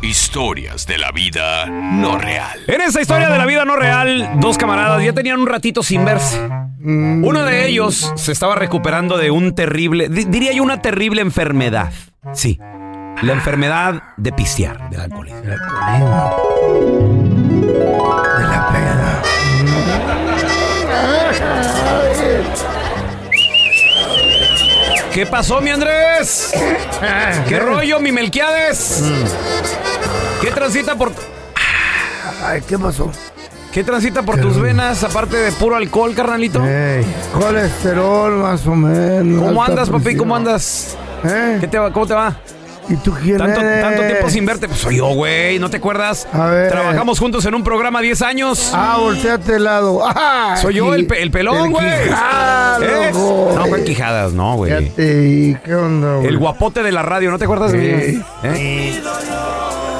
Historias de la vida no real. En esta historia de la vida no real, dos camaradas ya tenían un ratito sin verse. Uno de ellos se estaba recuperando de un terrible, di- diría yo una terrible enfermedad. Sí, la enfermedad de pistear, del alcoholismo. ¿Qué pasó, mi Andrés? ¿Qué rollo, mi Melquiades? ¿Qué transita por... Ay, ¿qué pasó? ¿Qué transita por tus venas aparte de puro alcohol, carnalito? Ey, colesterol más o menos. ¿Cómo andas, papi? ¿Cómo andas? ¿Eh? ¿Qué te va? ¿Cómo te va? ¿Y tú quién Tanto, eres? tanto tiempo sin verte. Pues soy yo, güey. ¿No te acuerdas? A ver. Trabajamos juntos en un programa 10 años. Ah, volteate al lado. Ah, Soy yo el, pe- el pelón, el güey. Quijada, ¿Eh? No, fue Quijadas, no, güey. Fíjate, ¿y ¿qué onda, güey? El guapote de la radio, ¿no te acuerdas de mí? Sí. ¿Eh?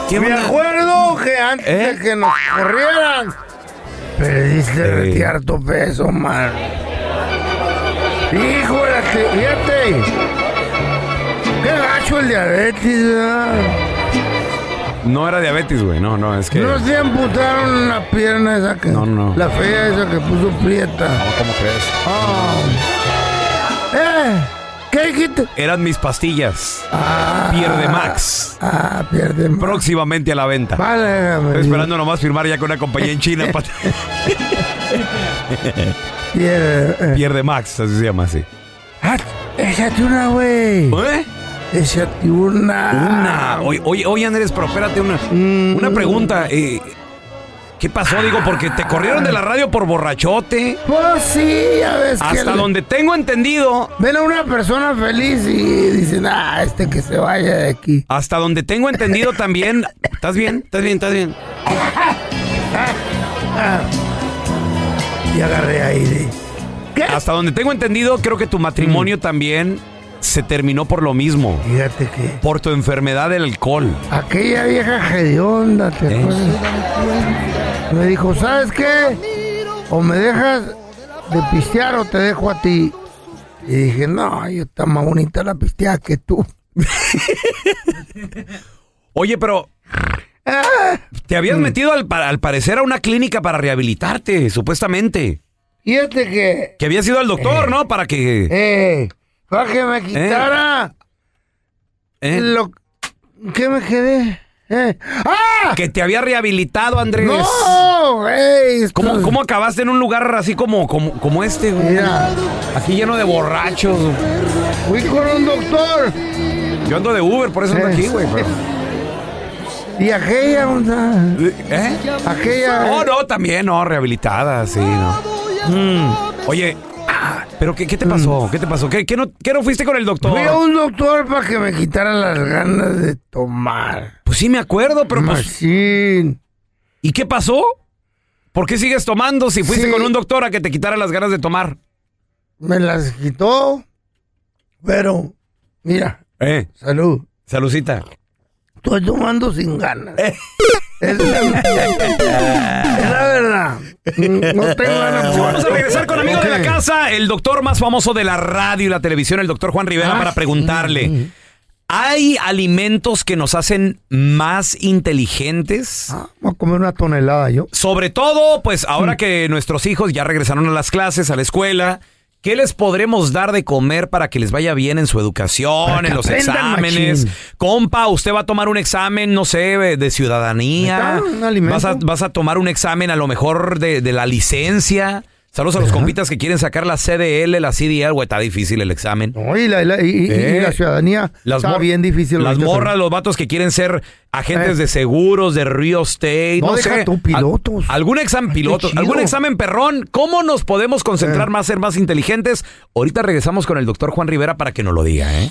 ¿Qué Me onda? acuerdo que antes ¿Eh? de que nos corrieran, perdiste Sí. rete harto peso, man. Híjole, que fíjate. Qué gacho el diabetes, ¿verdad? No era diabetes, güey. No, no, es que. No se amputaron la pierna esa que. No, no. La fea esa que puso prieta. ¿Cómo crees? Ah. ¿Eh? ¿Qué dijiste? Eran mis pastillas. Ah. Pierde Max. Ah, pierde más. Próximamente a la venta. Vale, Estoy esperando nomás firmar ya con una compañía en China. pa- Pierde. eh. Pierde Max, así se llama así. Ah, échate una, güey. ¿Eh? Échate una. Una. Oye, oye, oye, Andrés, pero espérate, una, Mm. una pregunta. eh, ¿Qué pasó? Digo, porque te corrieron de la radio por borrachote. Pues sí, ya ves que. Hasta le- donde tengo entendido. Ven a una persona feliz y dicen, ah, este que se vaya de aquí. Hasta donde tengo entendido también. ¿Estás bien? ¿Estás bien? ¿Estás bien? Y agarré aire. ¿Qué? Hasta donde tengo entendido, creo que tu matrimonio también se terminó por lo mismo. Fíjate que. Por tu enfermedad del alcohol. Aquella vieja hedionda, ¿te ¿Eh? Me dijo, ¿sabes qué? o me dejas de pistear o te dejo a ti. Y dije, no, yo está más bonita la pisteada que tú. Oye, pero Ah, te habías metido al, pa- al parecer a una clínica para rehabilitarte, supuestamente. fíjate que... Que habías ido al doctor, ¿no? Para que... Eh, para que me quitara ¿eh? lo... ¿Qué me quedé? Eh. ¡Ah! Que te había rehabilitado, Andrés. ¡No! ¿Cómo, cómo acabaste en un lugar así como, como, como este? güey? Mira. Aquí lleno de borrachos. Fui con un doctor. Yo ando de Uber, por eso ando Eh. aquí, güey. pero- Y aquella, onda, ¿Eh? aquella... No, no, también, no, rehabilitada, sí, no. Mm, Oye, ¿pero qué, qué te pasó? ¿Qué te pasó? ¿Qué, qué no, qué no fuiste con el doctor? Fui a un doctor para que me quitara las ganas de tomar. Pues sí me acuerdo, pero pues... Machín. ¿Y qué pasó? ¿Por qué sigues tomando si fuiste Sí. con un doctor a que te quitara las ganas de tomar? Me las quitó. Pero, mira, Eh, salud. salucita. Estoy tomando sin ganas. Es la, es la verdad. No tengo ganas. por- Vamos a regresar con amigos de la casa, el doctor más famoso de la radio y la televisión, el doctor Juan Rivera, Ah. para preguntarle. ¿Hay alimentos que nos hacen más inteligentes? Ah, Voy a comer una tonelada yo. Sobre todo, pues Mm. ahora que nuestros hijos ya regresaron a las clases, a la escuela, ¿qué les podremos dar de comer para que les vaya bien en su educación, en los exámenes? machín. Compa, usted va a tomar un examen, no sé, de ciudadanía. Vas a, vas a tomar un examen a lo mejor de, de la licencia. Saludos a los compitas que quieren sacar la CDL, la CDL, güey, está difícil el examen. No, y, la, y la- y- y- y Eh. la ciudadanía está mor- bien difícil. Las morras, los vatos que quieren ser agentes Eh. de seguros, de real estate, no, No, deja sé. tú, pilotos. Al- algún examen pilotos, chido. algún examen perrón. ¿Cómo nos podemos concentrar Eh. más, ser más inteligentes? Ahorita regresamos con el doctor Juan Rivera para que nos lo diga, ¿eh?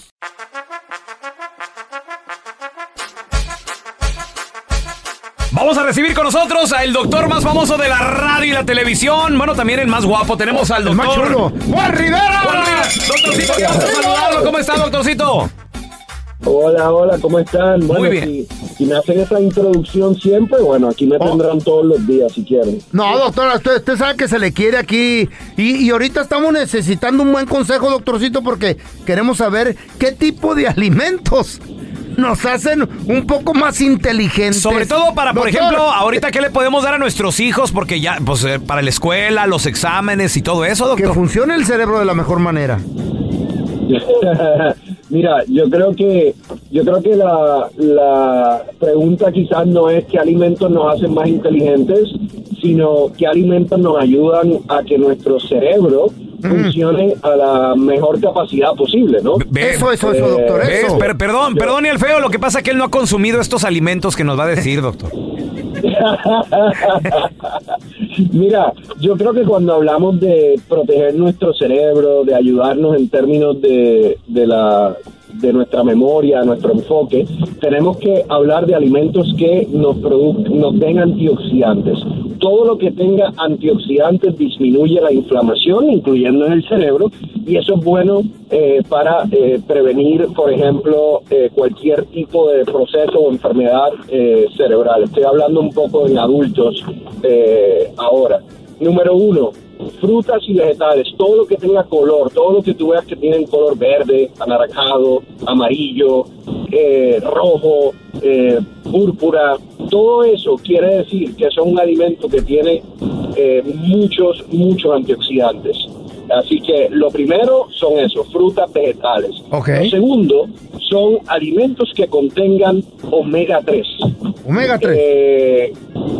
Vamos a recibir con nosotros al doctor más famoso de la radio y la televisión. Bueno, también el más guapo. Tenemos al El más doctor. chulo. ¡Juan Rivera! Juan Rivera. Doctorcito, qué gusto saludarlo. ¿Cómo está, doctorcito? Hola, hola, ¿cómo están? Bueno, Muy bien. Si, si me hacen esa introducción siempre, bueno, aquí me Oh. tendrán todos los días si quieren. No, doctora, usted, usted sabe que se le quiere aquí. Y, y ahorita estamos necesitando un buen consejo, doctorcito, porque queremos saber qué tipo de alimentos nos hacen un poco más inteligentes. Sobre todo para, por Doctor, ejemplo, ahorita qué le podemos dar a nuestros hijos, porque ya, pues eh, para la escuela, los exámenes y todo eso, Que doctor. funcione el cerebro de la mejor manera. Mira, yo creo que yo creo que la, la pregunta quizás no es qué alimentos nos hacen más inteligentes, sino qué alimentos nos ayudan a que nuestro cerebro funcione a la mejor capacidad posible, ¿no? Eso, eso, eso, Eh, doctor, ¿Ves? eso. Per- perdón, perdón y el feo, lo que pasa es que él no ha consumido estos alimentos que nos va a decir, doctor. Mira, yo creo que cuando hablamos de proteger nuestro cerebro, de ayudarnos en términos de, de la de nuestra memoria, nuestro enfoque, tenemos que hablar de alimentos que nos nos den antioxidantes. Todo lo que tenga antioxidantes disminuye la inflamación, incluyendo en el cerebro, y eso es bueno eh, para eh, prevenir, por ejemplo, eh, cualquier tipo de proceso o enfermedad eh, cerebral. Estoy hablando un poco en adultos eh, ahora. Número uno, frutas y vegetales, todo lo que tenga color, todo lo que tú veas que tienen color verde, anaranjado, amarillo, eh, rojo, eh, púrpura, todo eso quiere decir que son un alimento que tiene eh, muchos, muchos antioxidantes. Así que lo primero son eso, frutas, vegetales. Lo segundo son alimentos que contengan omega 3. Omega 3. Eh,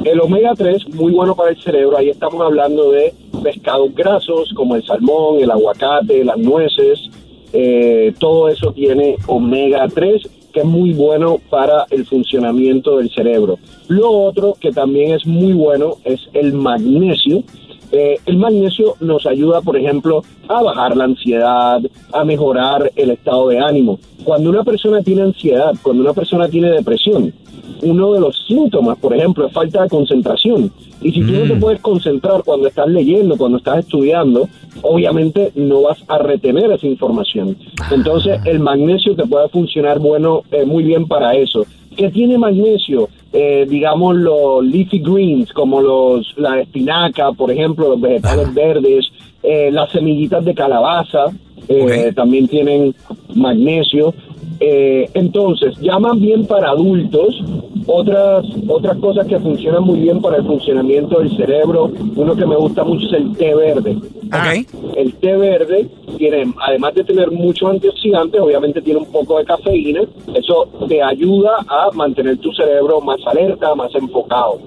el omega 3, muy bueno para el cerebro. Ahí estamos hablando de pescados grasos como el salmón, el aguacate, las nueces. Eh, todo eso tiene omega 3, que es muy bueno para el funcionamiento del cerebro. Lo otro que también es muy bueno es el magnesio. Eh, el magnesio nos ayuda, por ejemplo, a bajar la ansiedad, a mejorar el estado de ánimo. Cuando una persona tiene ansiedad, cuando una persona tiene depresión, uno de los síntomas, por ejemplo, es falta de concentración. Y si tú no te puedes concentrar cuando estás leyendo, cuando estás estudiando, obviamente no vas a retener esa información. Entonces, el magnesio te puede funcionar bueno, eh, muy bien para eso. ¿Qué tiene magnesio? Eh, digamos, los leafy greens, como los, la espinaca, por ejemplo, los vegetales verdes, eh, las semillitas de calabaza, eh, también tienen magnesio. Eh, entonces, ya más bien para adultos, otras, otras cosas que funcionan muy bien para el funcionamiento del cerebro, uno que me gusta mucho es el té verde. El té verde tiene, además de tener muchos antioxidantes, obviamente tiene un poco de cafeína, eso te ayuda a mantener tu cerebro más alerta, más enfocado.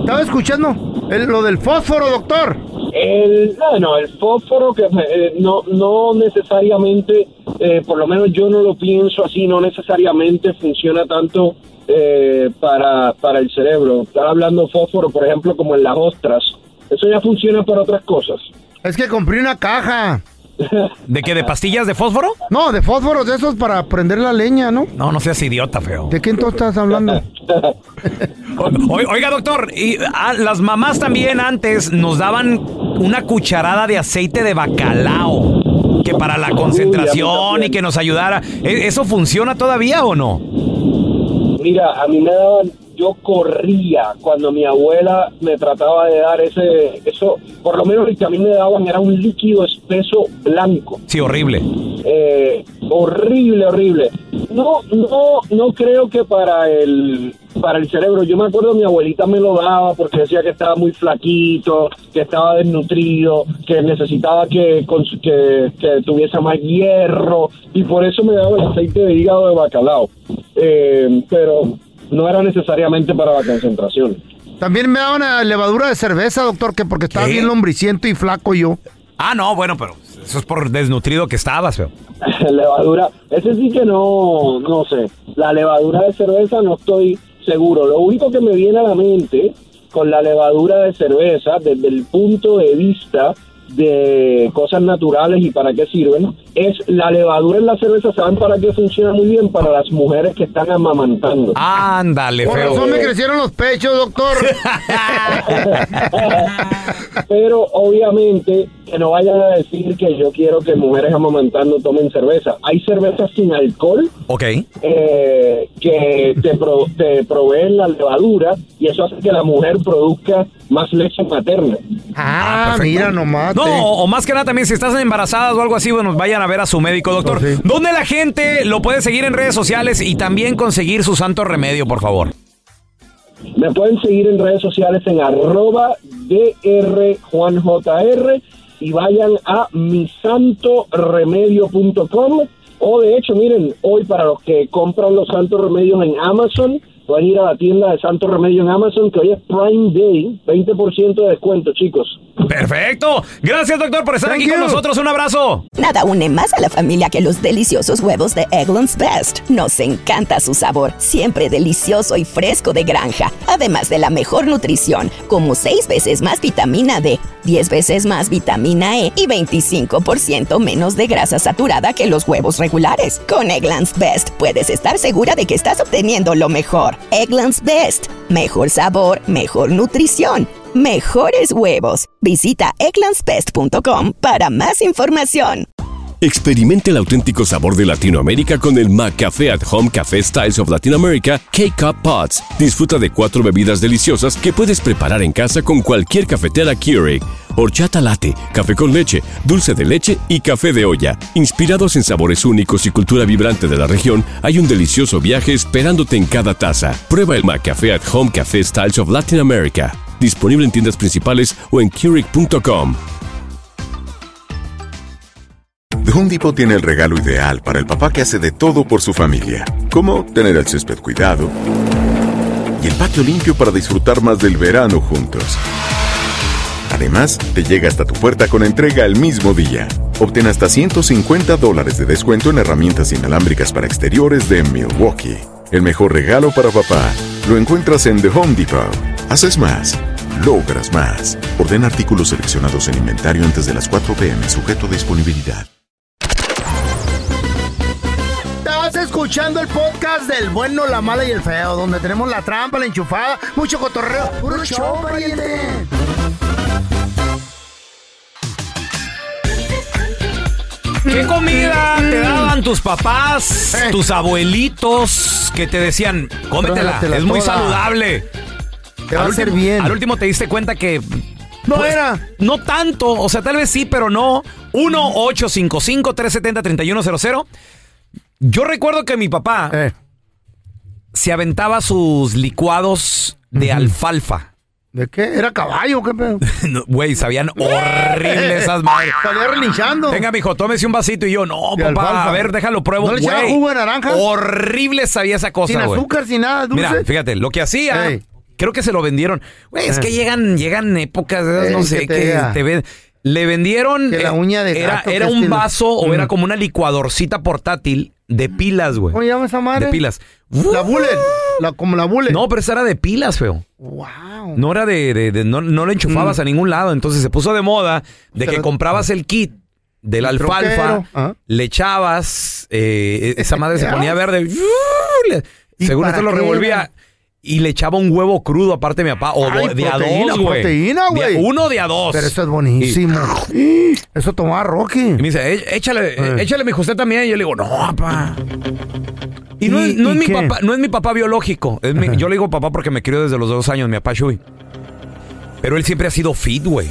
Estaba escuchando el- lo del fósforo, doctor. El, no, no, el fósforo que eh, no, no necesariamente, eh, por lo menos yo no lo pienso así, no necesariamente funciona tanto eh, para, para el cerebro. Estaba hablando fósforo, por ejemplo, como en las ostras. Eso ya funciona para otras cosas. Es que compré una caja. ¿De qué? ¿De pastillas de fósforo? No, de fósforos de esos para prender la leña, ¿no? No, no seas idiota, feo. ¿De qué entonces estás hablando? O- oiga, doctor, y, ah, las mamás también antes nos daban una cucharada de aceite de bacalao que para la concentración y que nos ayudara. ¿E- ¿Eso funciona todavía o no? Mira, a mí me daban, yo corría cuando mi abuela me trataba de dar ese, eso, por lo menos el que a mí me daban era un líquido espeso blanco. Sí, horrible. Eh, horrible, horrible. No, no, no creo que para el para el cerebro. Yo me acuerdo mi abuelita me lo daba porque decía que estaba muy flaquito, que estaba desnutrido, que necesitaba que, que, que tuviese más hierro y por eso me daba el aceite de hígado de bacalao. Eh, pero no era necesariamente para la concentración. También me daban levadura de cerveza, doctor, que porque estaba ¿Qué? bien lombriciento y flaco yo. Ah, no, bueno, pero eso es por desnutrido que estabas, feo. levadura, ese sí que no, no sé. La levadura de cerveza no estoy seguro. Lo único que me viene a la mente con la levadura de cerveza, desde el punto de vista de cosas naturales y para qué sirven, es la levadura en la cerveza, ¿saben para qué funciona muy bien? Para las mujeres que están amamantando. Ándale, Por feo. razón me crecieron los pechos, doctor. Pero obviamente que no vayan a decir que yo quiero que mujeres amamantando tomen cerveza. Hay cervezas sin alcohol Ok. eh, que te, pro- te proveen la levadura y eso hace que la mujer produzca más leche materna. Ah, mira nomás. No, o, o más que nada también si estás embarazadas o algo así, bueno, vayan a ver a su médico, doctor. ¿Dónde la gente lo puede seguir en redes sociales y también conseguir su santo remedio, por favor? Me pueden seguir en redes sociales en arroba drjuanjr y vayan a misantoremedio.com o de hecho, miren, hoy para los que compran los santos remedios en Amazon, pueden ir a la tienda de Santo Remedio en Amazon, que hoy es Prime Day, 20% de descuento, chicos. Perfecto. Gracias, doctor, por estar Thank aquí con you. nosotros. Un abrazo. Nada une más a la familia que los deliciosos huevos de Eggland's Best. Nos encanta su sabor, siempre delicioso y fresco de granja. Además de la mejor nutrición, como 6 veces más vitamina D, 10 veces más vitamina E y 25% menos de grasa saturada que los huevos regulares. Con Eggland's Best puedes estar segura de que estás obteniendo lo mejor. Eggland's Best. Mejor sabor, mejor nutrición. Mejores huevos. Visita egglandsbest.com para más información. Experimente el auténtico sabor de Latinoamérica con el McCafé at Home Café Styles of Latin America K-Cup Pots. Disfruta de cuatro bebidas deliciosas que puedes preparar en casa con cualquier cafetera Keurig. Horchata latte, café con leche, dulce de leche y café de olla. Inspirados en sabores únicos y cultura vibrante de la región, hay un delicioso viaje esperándote en cada taza. Prueba el McCafé at Home Café Styles of Latin America. Disponible en tiendas principales o en Keurig.com. Home tiene el regalo ideal para el papá que hace de todo por su familia, como tener el césped cuidado y el patio limpio para disfrutar más del verano juntos. Además, te llega hasta tu puerta con entrega el mismo día. Obtén hasta 150 dólares de descuento en herramientas inalámbricas para exteriores de Milwaukee. El mejor regalo para papá lo encuentras en The Home Depot. Haces más, logras más. Ordena artículos seleccionados en inventario antes de las 4 p.m. sujeto a disponibilidad. Estás escuchando el podcast del bueno, la mala y el feo, donde tenemos la trampa, la enchufada, mucho cotorreo. ¡Puro! ¿Qué comida te daban tus papás, tus abuelitos, que te decían, cómetela, es muy toda. saludable? Te va a Al hacer último- bien. Al último te diste cuenta que... No pues, era. No tanto, o sea, tal vez sí, pero no. 1-855-370-3100. Yo recuerdo que mi papá Eh. se aventaba sus licuados de alfalfa. ¿De qué? ¿Era caballo? ¿Qué pedo? No, Güey, sabían horrible esas madres. Salía relinchando. Venga, mijo, tómese un vasito y yo, no, papá, alfalfa. a ver, déjalo pruebo, ¿No le echaba jugo de naranja? Horrible sabía esa cosa, Sin azúcar, sin nada, dulce. Mira, fíjate, lo que hacía, creo que se lo vendieron. Güey, es Eh. que llegan, llegan épocas, no sé, que te que diga. te ven. Le vendieron. Que la eh, uña de gato, era un estilo. vaso o Mm. era como una licuadorcita portátil de pilas, güey. ¿Cómo se llama esa madre? De pilas. La bullet. La, como la bullet. No, pero esa era de pilas, feo. Wow. No era de, de- de- no, no lo enchufabas Mm. a ningún lado. Entonces se puso de moda de que comprabas el kit de la alfalfa, ah. le echabas, eh, esa madre se ponía verde, ¿Y según esto lo revolvía. Y le echaba un huevo crudo aparte mi papá. O Ay, do- de a proteína, dos, güey. proteína, De a- güey. Uno de a dos. Pero eso es buenísimo. Eso tomaba Rocky. Y me dice, "Eh, échale, eh, échale, mi usted también. Y yo le digo, no, papá. Y no, ¿Y- es, no y es mi papá, no es mi papá biológico. Es mi- Ajá. yo le digo papá porque me crió desde los dos años, mi papá Shui. Pero él siempre ha sido fit, güey.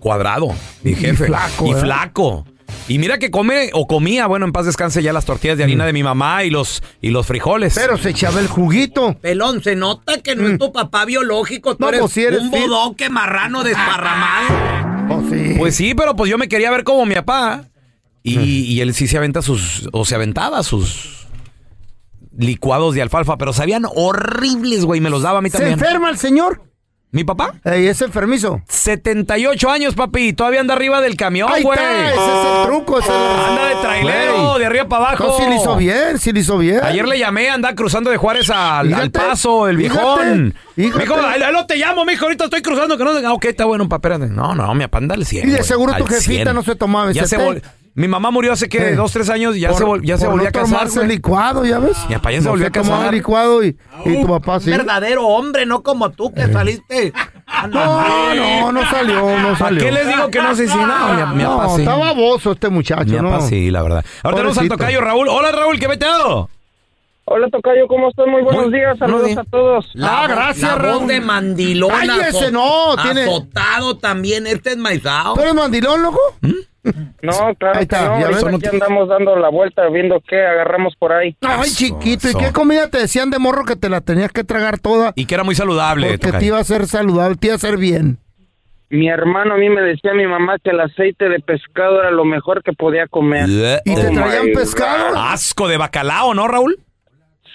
Cuadrado, mi jefe. flaco, Y ¿eh? flaco. Y mira que come o comía, bueno, en paz descanse ya las tortillas de harina de mi mamá y los, y los frijoles. Mm. Pero se echaba el juguito. Pelón, se nota que no es tu papá biológico. tú No, eres pues sí eres un fit. bodoque marrano desparramado. Oh, sí. Pues sí, pero pues yo me quería ver como mi papá. Y, y él sí se aventa sus, o se aventaba sus licuados de alfalfa, pero sabían horribles, güey, me los daba a mí ¿Se también. enferma el señor? ¿Mi papá? Ey, es enfermizo. 78 años, papi, todavía anda arriba del camión, Ahí güey. está, ese es el truco. ese es el- Anda de trailero, Güey. de arriba para abajo. No, sí le hizo bien, sí le hizo bien. Ayer le llamé, anda cruzando de Juárez al, Fíjate, al paso, el viejón. fíjate, Mijo, fíjate. ahí ahí no te llamo, mijo, ahorita estoy cruzando. Que no, ah, ok, está bueno, papá, espérate. No, no, mi papá anda al 100. Y de güey, seguro tu al jefita 100. no se tomaba ese Ya se té. vol- Mi mamá murió hace, ¿qué? Eh. Dos, tres años y ya Por- se, vol- ya se volvió no a casar, tomarse licuado, ¿ya ves? Mi papá ya se volvió a tomaba casar. licuado y, y tu papá sí. verdadero hombre, no como tú que saliste. No, no, no salió, no ¿Para salió. qué les digo que no sé si no? Mi, mi No, papá sí. está baboso este muchacho, Mi ¿no? papá sí, la verdad. Ahora tenemos al tocayo Raúl. Hola, Raúl, ¿qué meteado? Hola Tocayo, ¿cómo estás? Muy buenos Muy- días, saludos a todos. Ah, gracias, La voz de mandilona. Cállese, no, tiene- Azotado también, este es maizao. ¿Tú eres mandilón, loco? No, claro Ahí que está, no, ahorita ves. aquí andamos dando la vuelta viendo qué agarramos por ahí. Ay, chiquito, ¿y qué comida te decían de morro que te la tenías que tragar toda? Y que era muy saludable. Porque tocayo. te iba a hacer saludable, te iba a hacer bien. Mi hermano a mí me decía mi mamá que el aceite de pescado era lo mejor que podía comer. ¿Y te Oh traían pescado? Asco de bacalao, ¿no, Raúl?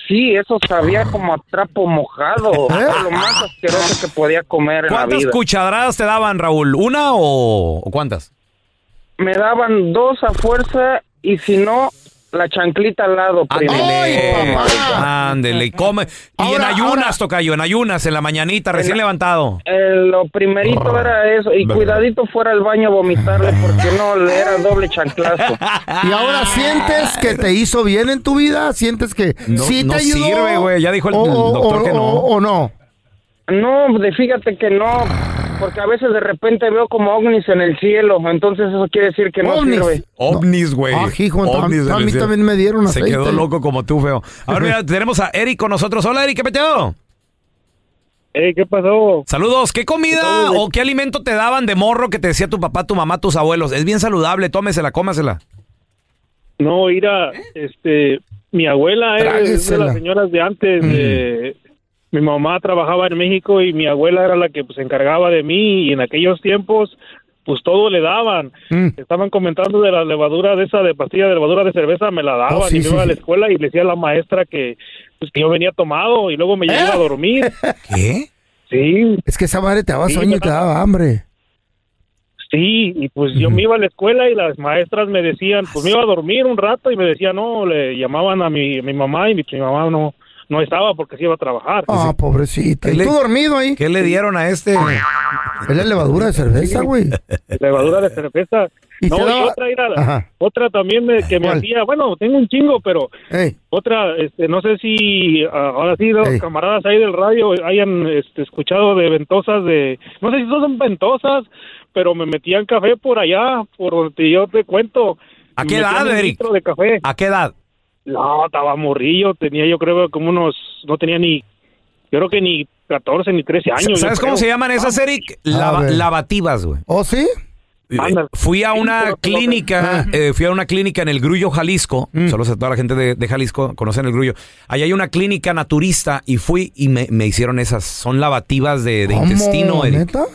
Sí, eso sabía como a trapo mojado. Era lo más asqueroso que podía comer en la ¿Cuántas vida. cucharadas te daban, Raúl? ¿Una o, o cuántas? Me daban dos a fuerza y si no, la chanclita al lado. primero. Ándele. papá! Ándele. y Come. Y en ayunas, ahora. tocayo, en ayunas, en la mañanita, recién levantado. Eh, lo primerito era eso. Y cuidadito fuera al baño a vomitarle porque no, le era doble chanclazo. ¿Y ahora sientes que te hizo bien en tu vida? ¿Sientes que No- sí te no ayudó? sirve, güey, ya dijo el- O- el doctor o- que no. O, o no? No, de, fíjate que no, porque a veces de repente veo como ovnis en el cielo, entonces eso quiere decir que no ¿Ovnis? sirve. Ovnis, güey. Ah, hijo, a- Ovnis mí también me dieron Se aceite. quedó loco como tú, feo. Ahora mira, tenemos a Eric con nosotros. Hola, Eric, ¿qué peteado? Hey, ¿qué pasó? Saludos. ¿Qué comida o qué alimento te daban de morro que te decía tu papá, tu mamá, tus abuelos? Es bien saludable, tómesela, cómasela. No, mira, este, mi abuela es de Tráguesela. las señoras de antes. de- mi mamá trabajaba en México y mi abuela era la que pues, se encargaba de mí y en aquellos tiempos pues todo le daban. Mm. Estaban comentando de la levadura de esa de pastilla de levadura de cerveza, me la daban Oh, sí, y me sí, iba a la escuela y le decía a la maestra que pues que yo venía tomado y luego me llevaba a dormir. ¿Qué? Sí, Es que esa madre te daba Sí, sueño y te daba hambre. Sí, y pues yo me iba a la escuela y las maestras me decían, pues me iba a dormir un rato y me decían, no, le llamaban a mi, mi mamá y mi, mi mamá no no estaba porque se iba a trabajar. Ah, pobrecita. ¿Qué ¿Y tú dormido ahí? ¿Qué le dieron a este? Es la levadura de cerveza, güey. Levadura de cerveza. ¿Y no, y otra, era- otra también me- que me ¿Cuál? hacía, bueno, tengo un chingo, pero Ey, otra, este, no sé si ah, ahora sí los Ey. camaradas ahí del radio hayan este, escuchado de ventosas de, no sé si son ventosas, pero me metían café por allá, por donde yo te cuento, ¿A qué edad, Eric? litro de café. ¿A qué edad? No, estaba morrillo, tenía yo creo como unos, no tenía ni, yo creo que ni 14 ni 13 años. ¿Sabes cómo creo. se llaman esas, Eric? Lava- lavativas, güey. ¿Oh, sí? Eh, Fui a una clínica, eh, fui a una clínica en el Grullo, Jalisco. Saludos a toda la gente de, de Jalisco, conocen el Grullo. Allá hay una clínica naturista y fui y me, me hicieron esas. Son lavativas de, de ¿Cómo, intestino, Eric. neta?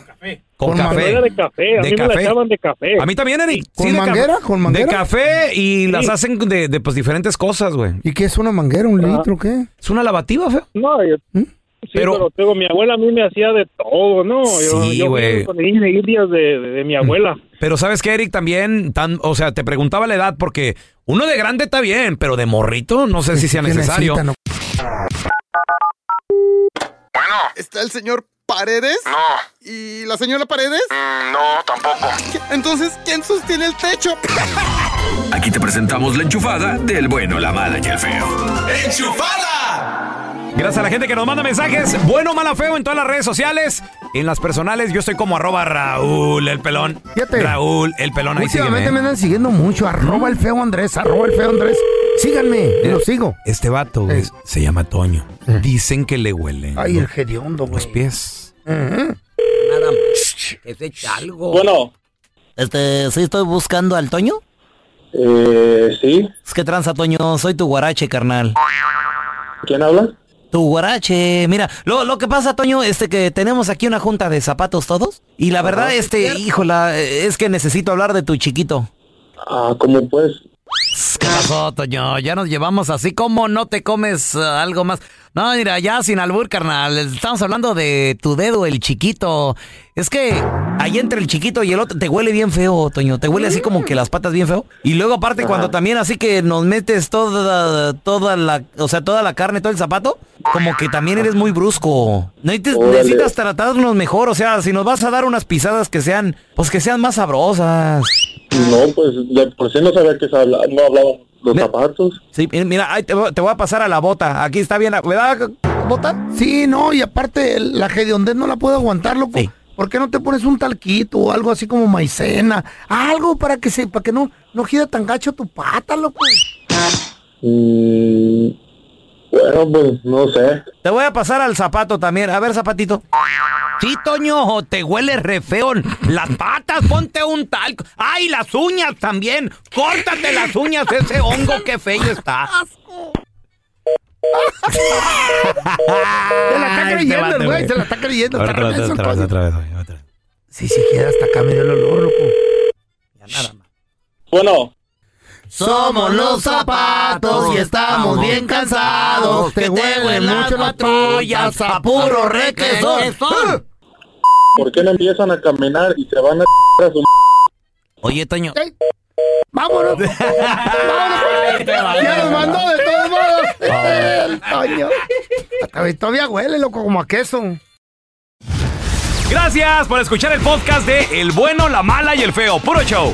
Con, Con café. De café, a mí me la echaban de café. A mí también, Eric. ¿Con de manguera? ¿Con manguera? De café y las Sí. hacen de, de, pues, diferentes cosas, güey. ¿Y qué es una manguera? ¿Un litro? ¿Qué? Es una lavativa, feo. No, yo, ¿Mm? sí, pero, tengo, mi abuela a mí me hacía de todo, ¿no? Yo, Sí, yo con de, de, de mi abuela. Pero sabes que Eric también, tan, o sea, te preguntaba la edad porque uno de grande está bien, pero de morrito no sé si sea ¿Qué necesario. Bueno. ¿Está el señor Paredes? No. ¿Y la señora Paredes? no, tampoco. Entonces, ¿quién sostiene el techo? Aquí te presentamos la enchufada del bueno, la mala y el feo. Gracias a la gente que nos manda mensajes. Bueno, mala, feo en todas las redes sociales. En las personales yo estoy como arroba Raúl el pelón. Fíjate. Raúl el pelón, ahí Últimamente sígueme. me andan siguiendo mucho. Arroba el feo Andrés, arroba el feo Andrés. Síganme, y lo sigo. Este vato güey, se llama Toño. Dicen que le huele. Ay, el hediondo, Los güey. pies. Nada más. Que se echa algo. Bueno, Este, ¿sí estoy buscando al Toño? eh, sí. Es que tranza, Toño. Soy tu guarache, carnal. ¿Quién habla? Tu guarache. Mira, lo, lo que pasa, Toño, este que tenemos aquí una junta de zapatos todos. Y la verdad, este, híjola, eh, es que necesito hablar de tu chiquito. Ah, ¿cómo pues? ¿Qué pasó, Toño? Ya nos llevamos así como no te comes eh, algo más. No, mira, ya sin albur, carnal. Estamos hablando de tu dedo, el chiquito. Es que ahí entre el chiquito y el otro te huele bien feo, Toño. Te huele así como que las patas bien feo. Y luego aparte cuando también así que nos metes toda, toda la, o sea, toda la carne, todo el zapato, como que también eres muy brusco. Necesitas, necesitas tratarnos mejor. O sea, si nos vas a dar unas pisadas que sean, pues que sean más sabrosas. No, pues de por sí no sabía que no hablaban los zapatos. Sí, mi- mira, ahí te, voy- te voy a pasar a la bota. Aquí está bien, ¿verdad, bota? Sí, no, y aparte la hediondez no la puedo aguantar, loco. ¿Por qué no te pones un talquito o algo así como maicena? Algo para que se, para que no, no gira tan gacho tu pata, loco. Mm, bueno, pues no sé. Te voy a pasar al zapato también. A ver, zapatito. Sí, Toño, te huele re feo. Las patas, ponte un talco. ¡Ay, las uñas también! ¡Córtate las uñas! Ese hongo, qué feo está. Se la está creyendo el güey, se la está creyendo. Otra, está otra, otra vez, otra vez, otra vez. Sí, sí, queda hasta acá medio el olor, loco. Bueno, Somos los zapatos y estamos bien cansados. Te huelen mucho las patrullas a puro requesón. ¿Por qué no empiezan a caminar y se van a a su Oye, Toño. ¡Vámonos! ¡Vámonos! ¡Ya nos mandó de todos modos! El Toño. Hasta Todavía huele, loco, como a queso. Gracias por escuchar el podcast de El bueno, la mala y el feo. Puro show.